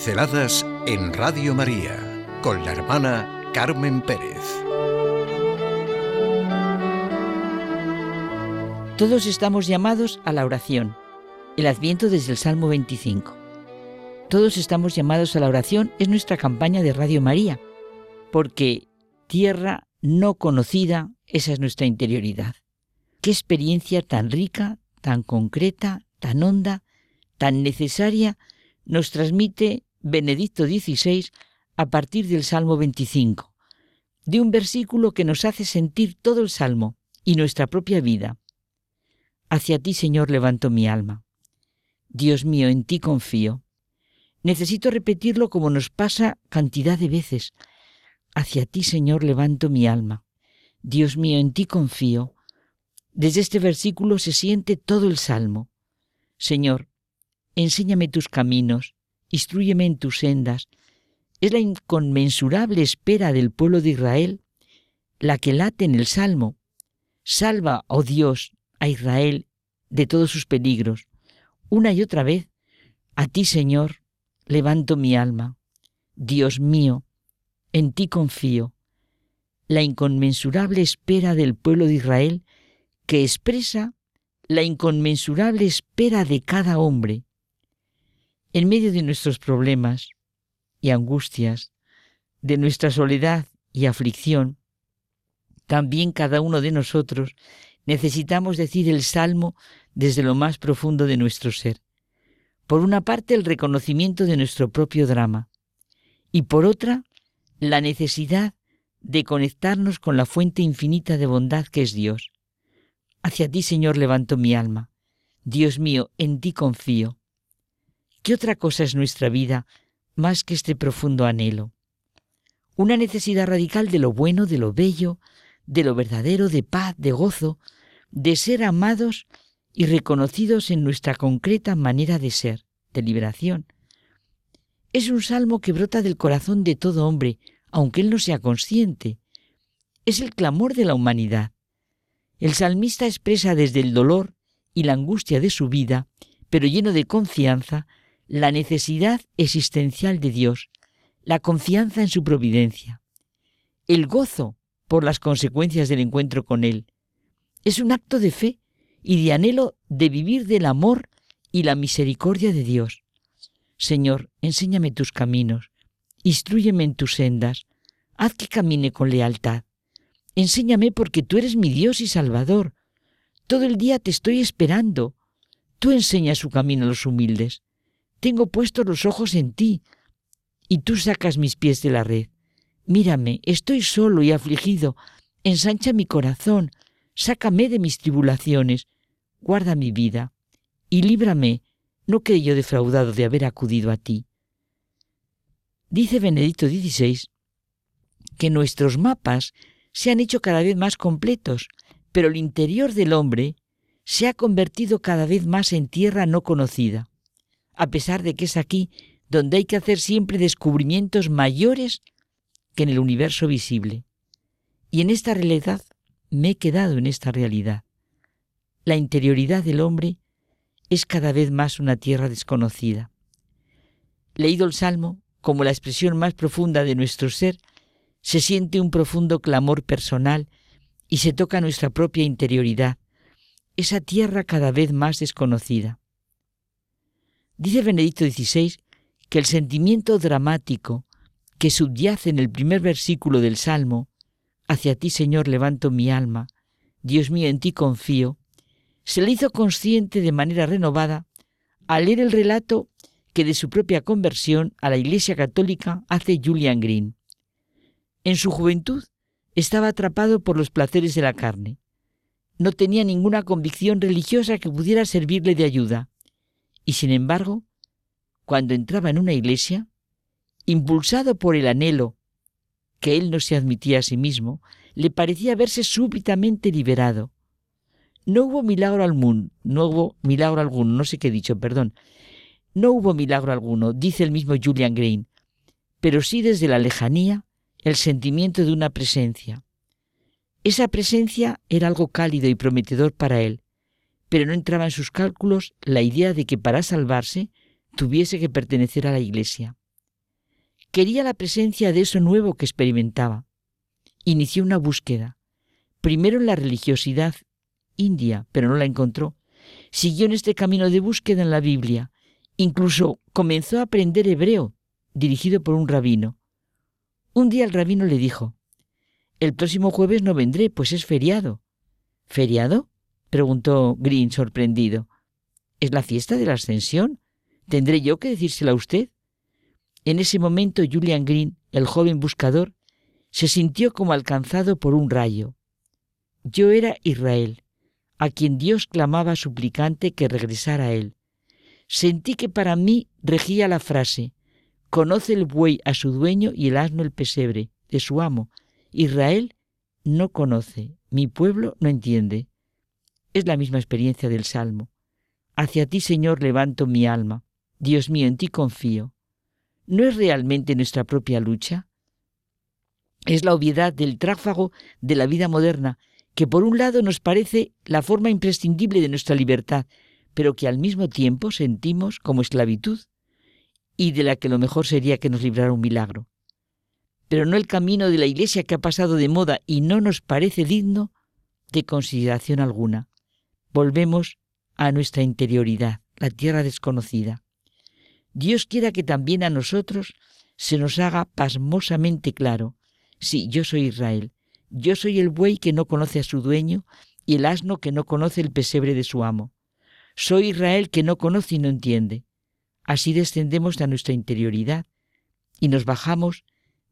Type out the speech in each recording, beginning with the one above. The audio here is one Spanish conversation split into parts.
Pinceladas en Radio María con la hermana Carmen Pérez. Todos estamos llamados a la oración. El Adviento desde el Salmo 25. Todos estamos llamados a la oración es nuestra campaña de Radio María, porque tierra no conocida, esa es nuestra interioridad. Qué experiencia tan rica, tan concreta, tan honda, tan necesaria nos transmite Benedicto XVI a partir del Salmo 25, de un versículo que nos hace sentir todo el Salmo y nuestra propia vida. Hacia ti, Señor, levanto mi alma. Dios mío, en ti confío. Necesito repetirlo como nos pasa cantidad de veces. Hacia ti, Señor, levanto mi alma. Dios mío, en ti confío. Desde este versículo se siente todo el Salmo. Señor, enséñame tus caminos, instruyeme en tus sendas. Es la inconmensurable espera del pueblo de Israel la que late en el Salmo. Salva, oh Dios, a Israel de todos sus peligros. Una y otra vez, a ti, Señor, levanto mi alma. Dios mío, en ti confío. La inconmensurable espera del pueblo de Israel que expresa la inconmensurable espera de cada hombre en medio de nuestros problemas y angustias, de nuestra soledad y aflicción, también cada uno de nosotros necesitamos decir el salmo desde lo más profundo de nuestro ser. Por una parte, el reconocimiento de nuestro propio drama y por otra, la necesidad de conectarnos con la fuente infinita de bondad que es Dios. Hacia ti, Señor, levanto mi alma. Dios mío, en ti confío. ¿Qué otra cosa es nuestra vida más que este profundo anhelo? Una necesidad radical de lo bueno, de lo bello, de lo verdadero, de paz, de gozo, de ser amados y reconocidos en nuestra concreta manera de ser, de liberación. Es un salmo que brota del corazón de todo hombre, aunque él no sea consciente. Es el clamor de la humanidad. El salmista expresa desde el dolor y la angustia de su vida, pero lleno de confianza, la necesidad existencial de Dios, la confianza en su providencia, el gozo por las consecuencias del encuentro con Él. Es un acto de fe y de anhelo de vivir del amor y la misericordia de Dios. Señor, enséñame tus caminos, instruyeme en tus sendas, haz que camine con lealtad. Enséñame porque tú eres mi Dios y Salvador. Todo el día te estoy esperando. Tú enseñas su camino a los humildes. Tengo puestos los ojos en ti, y tú sacas mis pies de la red. Mírame, estoy solo y afligido. Ensancha mi corazón, sácame de mis tribulaciones, guarda mi vida, y líbrame, no quede yo defraudado de haber acudido a ti. Dice Benedicto XVI que nuestros mapas se han hecho cada vez más completos, pero el interior del hombre se ha convertido cada vez más en tierra no conocida a pesar de que es aquí donde hay que hacer siempre descubrimientos mayores que en el universo visible. Y en esta realidad me he quedado en esta realidad. La interioridad del hombre es cada vez más una tierra desconocida. Leído el Salmo como la expresión más profunda de nuestro ser, se siente un profundo clamor personal y se toca nuestra propia interioridad, esa tierra cada vez más desconocida. Dice Benedicto XVI que el sentimiento dramático que subyace en el primer versículo del Salmo, Hacia ti, Señor, levanto mi alma, Dios mío, en ti confío, se le hizo consciente de manera renovada al leer el relato que de su propia conversión a la Iglesia Católica hace Julian Green. En su juventud estaba atrapado por los placeres de la carne. No tenía ninguna convicción religiosa que pudiera servirle de ayuda. Y sin embargo, cuando entraba en una iglesia, impulsado por el anhelo que él no se admitía a sí mismo, le parecía verse súbitamente liberado. No hubo milagro alguno, no hubo milagro alguno, no sé qué he dicho, perdón. No hubo milagro alguno, dice el mismo Julian Green, pero sí desde la lejanía el sentimiento de una presencia. Esa presencia era algo cálido y prometedor para él, pero no entraba en sus cálculos la idea de que para salvarse tuviese que pertenecer a la Iglesia. Quería la presencia de eso nuevo que experimentaba. Inició una búsqueda, primero en la religiosidad india, pero no la encontró. Siguió en este camino de búsqueda en la Biblia. Incluso comenzó a aprender hebreo, dirigido por un rabino. Un día el rabino le dijo, El próximo jueves no vendré, pues es feriado. ¿Feriado? Preguntó Green sorprendido. Es la fiesta de la ascensión. ¿Tendré yo que decírsela a usted? En ese momento Julian Green, el joven buscador, se sintió como alcanzado por un rayo. Yo era Israel, a quien Dios clamaba suplicante que regresara a él. Sentí que para mí regía la frase, conoce el buey a su dueño y el asno el pesebre de su amo. Israel no conoce, mi pueblo no entiende. Es la misma experiencia del Salmo. Hacia ti, Señor, levanto mi alma. Dios mío, en ti confío. ¿No es realmente nuestra propia lucha? Es la obviedad del tráfago de la vida moderna, que por un lado nos parece la forma imprescindible de nuestra libertad, pero que al mismo tiempo sentimos como esclavitud, y de la que lo mejor sería que nos librara un milagro. Pero no el camino de la Iglesia que ha pasado de moda y no nos parece digno de consideración alguna. Volvemos a nuestra interioridad, la tierra desconocida. Dios quiera que también a nosotros se nos haga pasmosamente claro, sí, yo soy Israel, yo soy el buey que no conoce a su dueño y el asno que no conoce el pesebre de su amo. Soy Israel que no conoce y no entiende. Así descendemos a nuestra interioridad y nos bajamos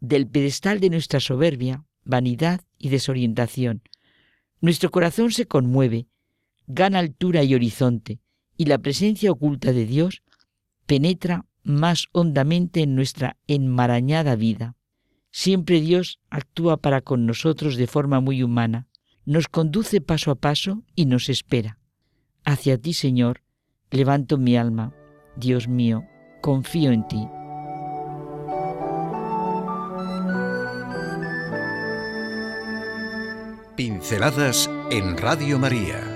del pedestal de nuestra soberbia, vanidad y desorientación. Nuestro corazón se conmueve, gana altura y horizonte, y la presencia oculta de Dios penetra más hondamente en nuestra enmarañada vida. Siempre Dios actúa para con nosotros de forma muy humana, nos conduce paso a paso y nos espera. Hacia ti, Señor, levanto mi alma. Dios mío, confío en ti. Pinceladas en Radio María